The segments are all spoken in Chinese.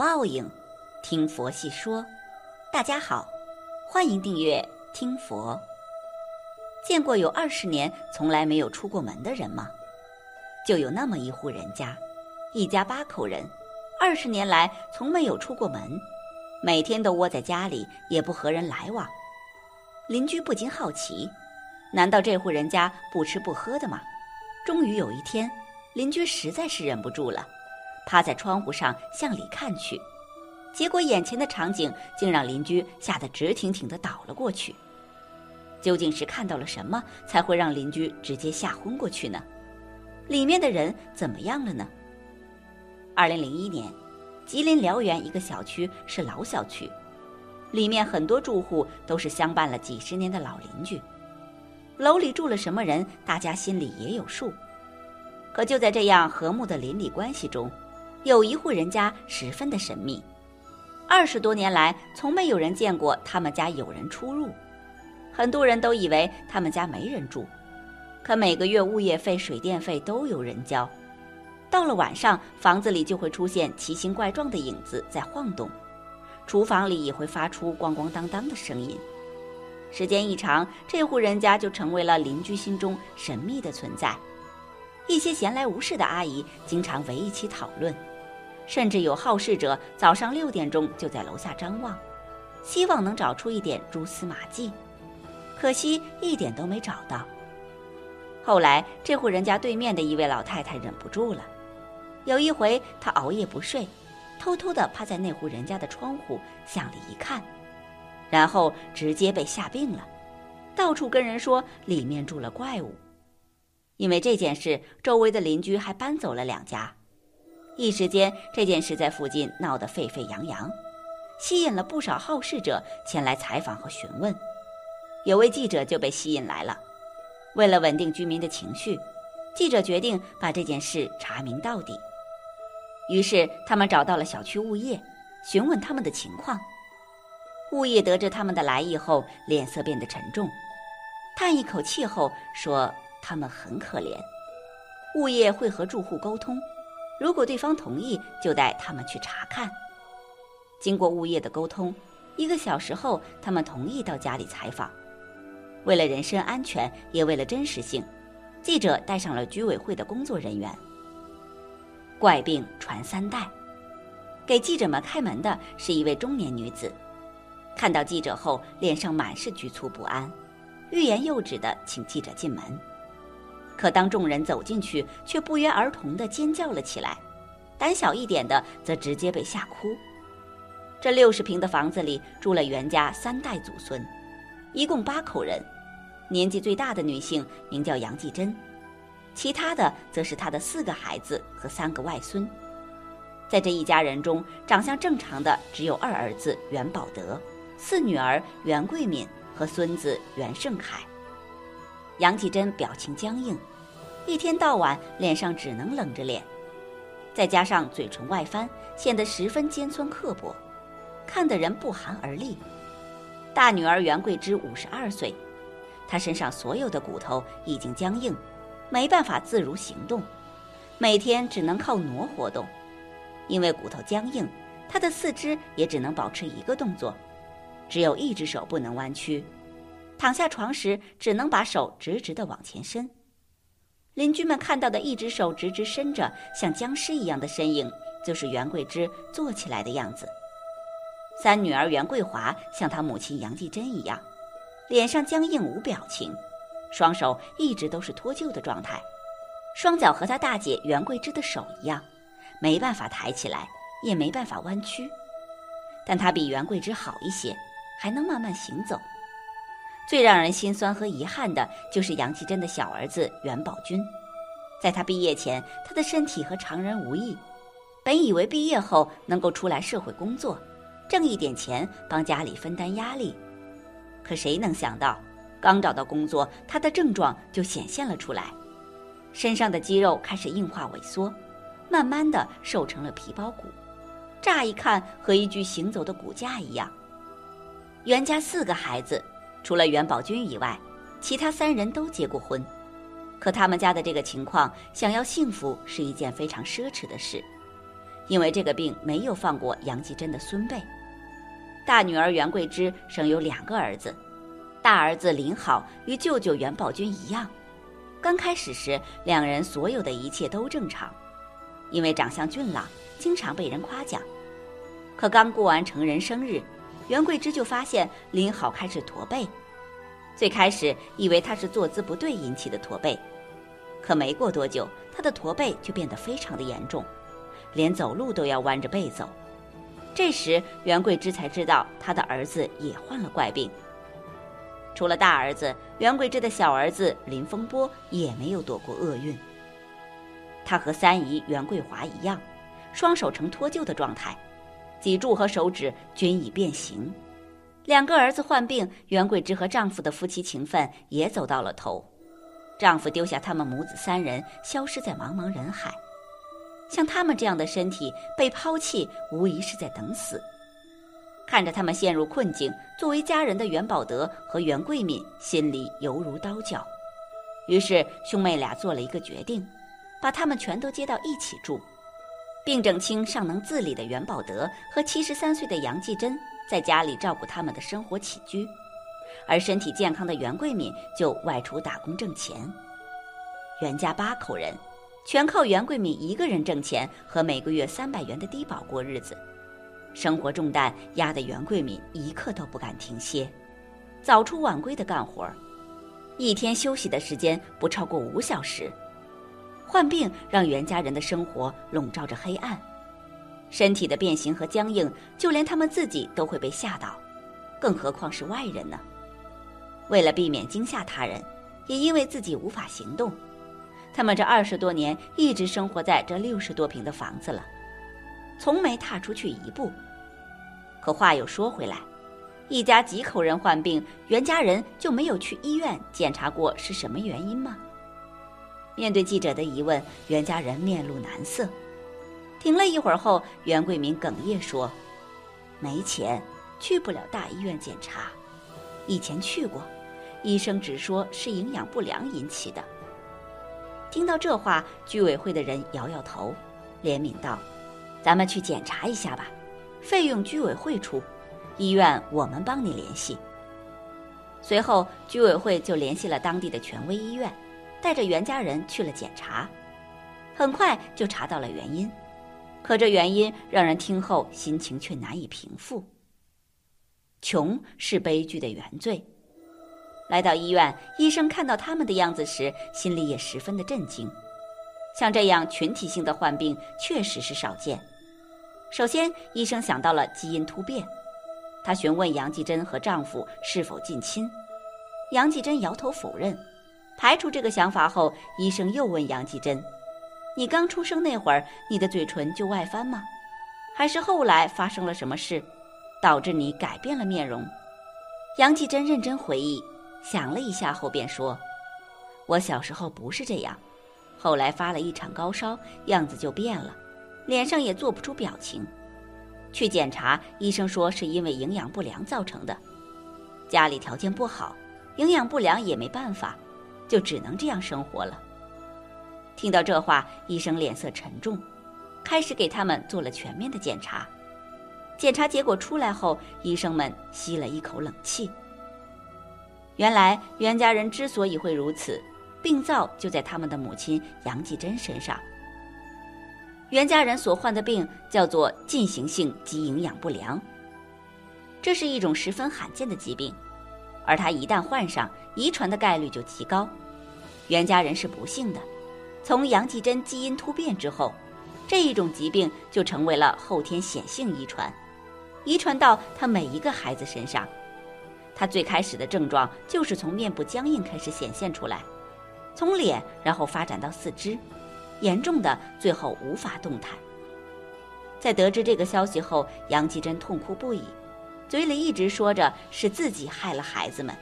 报应，听佛细说。大家好，欢迎订阅听佛。见过有二十年从来没有出过门的人吗？就有那么一户人家，一家八口人，二十年来从没有出过门，每天都窝在家里，也不和人来往。邻居不禁好奇，难道这户人家不吃不喝的吗？终于有一天，邻居实在是忍不住了。趴在窗户上向里看去，结果眼前的场景竟让邻居吓得直挺挺的倒了过去。究竟是看到了什么，才会让邻居直接吓昏过去呢？里面的人怎么样了呢？二零零一年，吉林辽源一个小区是老小区，里面很多住户都是相伴了几十年的老邻居。楼里住了什么人，大家心里也有数。可就在这样和睦的邻里关系中，有一户人家十分的神秘，二十多年来从没有人见过他们家有人出入，很多人都以为他们家没人住，可每个月物业费、水电费都有人交。到了晚上，房子里就会出现奇形怪状的影子在晃动，厨房里也会发出咣咣当当的声音。时间一长，这户人家就成为了邻居心中神秘的存在。一些闲来无事的阿姨经常围一起讨论。甚至有好事者早上六点钟就在楼下张望，希望能找出一点蛛丝马迹，可惜一点都没找到。后来这户人家对面的一位老太太忍不住了，有一回她熬夜不睡，偷偷地趴在那户人家的窗户向里一看，然后直接被吓病了，到处跟人说里面住了怪物。因为这件事，周围的邻居还搬走了两家。一时间，这件事在附近闹得沸沸扬扬，吸引了不少好事者前来采访和询问。有位记者就被吸引来了。为了稳定居民的情绪，记者决定把这件事查明到底。于是，他们找到了小区物业，询问他们的情况。物业得知他们的来意后，脸色变得沉重，叹一口气后说：“他们很可怜。”物业会和住户沟通。如果对方同意，就带他们去查看。经过物业的沟通，一个小时后，他们同意到家里采访。为了人身安全，也为了真实性，记者带上了居委会的工作人员。怪病传三代，给记者们开门的是一位中年女子，看到记者后，脸上满是局促不安，欲言又止的请记者进门。可当众人走进去，却不约而同地尖叫了起来，胆小一点的则直接被吓哭。这六十平的房子里住了袁家三代祖孙，一共八口人，年纪最大的女性名叫杨继珍，其他的则是她的四个孩子和三个外孙。在这一家人中，长相正常的只有二儿子袁宝德，四女儿袁桂敏和孙子袁胜凯。杨继珍表情僵硬。一天到晚脸上只能冷着脸，再加上嘴唇外翻，显得十分尖酸刻薄，看得人不寒而栗。大女儿袁桂芝五十二岁，她身上所有的骨头已经僵硬，没办法自如行动，每天只能靠挪活动。因为骨头僵硬，她的四肢也只能保持一个动作，只有一只手不能弯曲，躺下床时只能把手直直的往前伸。邻居们看到的一只手直直伸着，像僵尸一样的身影，就是袁桂枝坐起来的样子。三女儿袁桂华像她母亲杨继珍一样，脸上僵硬无表情，双手一直都是脱臼的状态，双脚和她大姐袁桂枝的手一样，没办法抬起来，也没办法弯曲。但她比袁桂枝好一些，还能慢慢行走。最让人心酸和遗憾的就是杨继珍的小儿子袁宝军，在他毕业前，他的身体和常人无异，本以为毕业后能够出来社会工作，挣一点钱帮家里分担压力，可谁能想到，刚找到工作，他的症状就显现了出来，身上的肌肉开始硬化萎缩，慢慢的瘦成了皮包骨，乍一看和一具行走的骨架一样。袁家四个孩子。除了袁宝军以外，其他三人都结过婚，可他们家的这个情况，想要幸福是一件非常奢侈的事。因为这个病没有放过杨继珍的孙辈。大女儿袁桂枝生有两个儿子，大儿子林好与舅舅袁宝军一样。刚开始时，两人所有的一切都正常，因为长相俊朗，经常被人夸奖。可刚过完成人生日，袁桂枝就发现林好开始驼背。最开始以为他是坐姿不对引起的驼背，可没过多久，他的驼背就变得非常的严重，连走路都要弯着背走。这时，袁桂枝才知道他的儿子也患了怪病。除了大儿子袁桂枝的小儿子林风波也没有躲过厄运。他和三姨袁桂华一样，双手呈脱臼的状态，脊柱和手指均已变形。两个儿子患病，袁桂枝和丈夫的夫妻情分也走到了头。丈夫丢下他们母子三人，消失在茫茫人海。像他们这样的身体被抛弃，无疑是在等死。看着他们陷入困境，作为家人的袁宝德和袁桂敏心里犹如刀绞。于是兄妹俩做了一个决定，把他们全都接到一起住。病症轻尚能自理的袁宝德和七十三岁的杨继珍在家里照顾他们的生活起居，而身体健康的袁桂敏就外出打工挣钱。袁家八口人，全靠袁桂敏一个人挣钱和每个月三百元的低保过日子。生活重担压得袁桂敏一刻都不敢停歇，早出晚归的干活一天休息的时间不超过五小时。患病让袁家人的生活笼罩着黑暗，身体的变形和僵硬，就连他们自己都会被吓到，更何况是外人呢？为了避免惊吓他人，也因为自己无法行动，他们这二十多年一直生活在这六十多平的房子了。从没踏出去一步。可话又说回来，一家几口人患病，袁家人就没有去医院检查过是什么原因吗？面对记者的疑问，袁家人面露难色。停了一会儿后，袁桂明哽咽说：“没钱，去不了大医院检查。以前去过，医生只说是营养不良引起的。”听到这话，居委会的人摇摇头，怜悯道。咱们去检查一下吧，费用居委会出，医院我们帮你联系。随后，居委会就联系了当地的权威医院，带着袁家人去了检查，很快就查到了原因。可这原因让人听后心情却难以平复。穷是悲剧的原罪。来到医院，医生看到他们的样子时，心里也十分的震惊。像这样群体性的患病确实是少见。首先，医生想到了基因突变。他询问杨继珍和丈夫是否近亲，杨继珍摇头否认。排除这个想法后，医生又问杨继珍：“你刚出生那会儿，你的嘴唇就外翻吗？还是后来发生了什么事，导致你改变了面容？”杨继珍认真回忆，想了一下后便说：“我小时候不是这样。”后来发了一场高烧，样子就变了，脸上也做不出表情。去检查，医生说是因为营养不良造成的。家里条件不好，营养不良也没办法，就只能这样生活了。听到这话，医生脸色沉重，开始给他们做了全面的检查。检查结果出来后，医生们吸了一口冷气。原来袁家人之所以会如此。病灶就在他们的母亲杨继珍身上。袁家人所患的病叫做进行性肌营养不良，这是一种十分罕见的疾病，而他一旦患上，遗传的概率就极高。袁家人是不幸的，从杨继珍基因突变之后，这一种疾病就成为了后天显性遗传，遗传到他每一个孩子身上。他最开始的症状就是从面部僵硬开始显现出来。从脸，然后发展到四肢，严重的最后无法动弹。在得知这个消息后，杨继珍痛哭不已，嘴里一直说着是自己害了孩子们。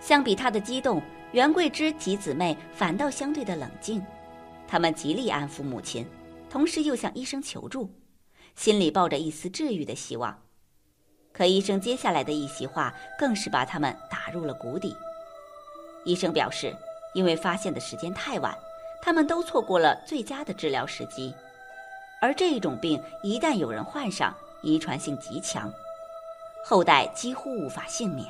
相比他的激动，袁桂枝及姊妹反倒相对的冷静，他们极力安抚母亲，同时又向医生求助，心里抱着一丝治愈的希望。可医生接下来的一席话，更是把他们打入了谷底。医生表示。因为发现的时间太晚，他们都错过了最佳的治疗时机。而这一种病一旦有人患上，遗传性极强，后代几乎无法幸免。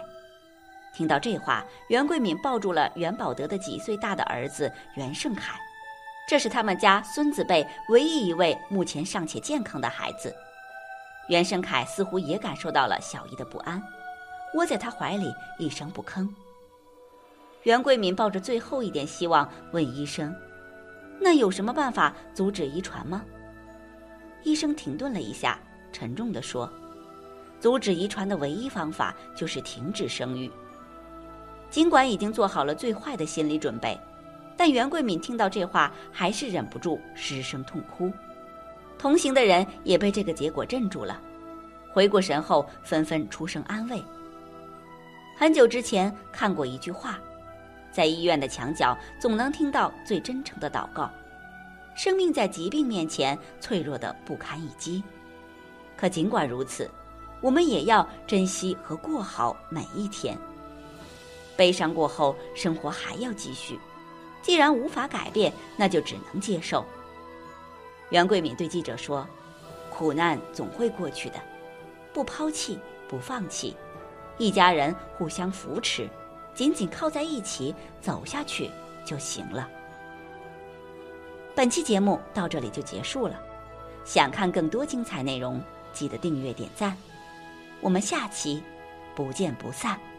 听到这话，袁桂敏抱住了袁宝德的几岁大的儿子袁胜凯，这是他们家孙子辈唯一一位目前尚且健康的孩子。袁胜凯似乎也感受到了小姨的不安，窝在他怀里一声不吭。袁桂敏抱着最后一点希望，问医生：“那有什么办法阻止遗传吗？”医生停顿了一下，沉重地说：“阻止遗传的唯一方法就是停止生育。”尽管已经做好了最坏的心理准备，但袁桂敏听到这话还是忍不住失声痛哭。同行的人也被这个结果镇住了，回过神后纷纷出声安慰。很久之前看过一句话，在医院的墙角总能听到最真诚的祷告：生命在疾病面前脆弱的不堪一击。可尽管如此，我们也要珍惜和过好每一天。悲伤过后，生活还要继续。既然无法改变，那就只能接受。袁桂敏对记者说：“苦难总会过去的，不抛弃，不放弃，一家人互相扶持，紧紧靠在一起走下去就行了。”本期节目到这里就结束了。想看更多精彩内容，记得订阅点赞。我们下期不见不散。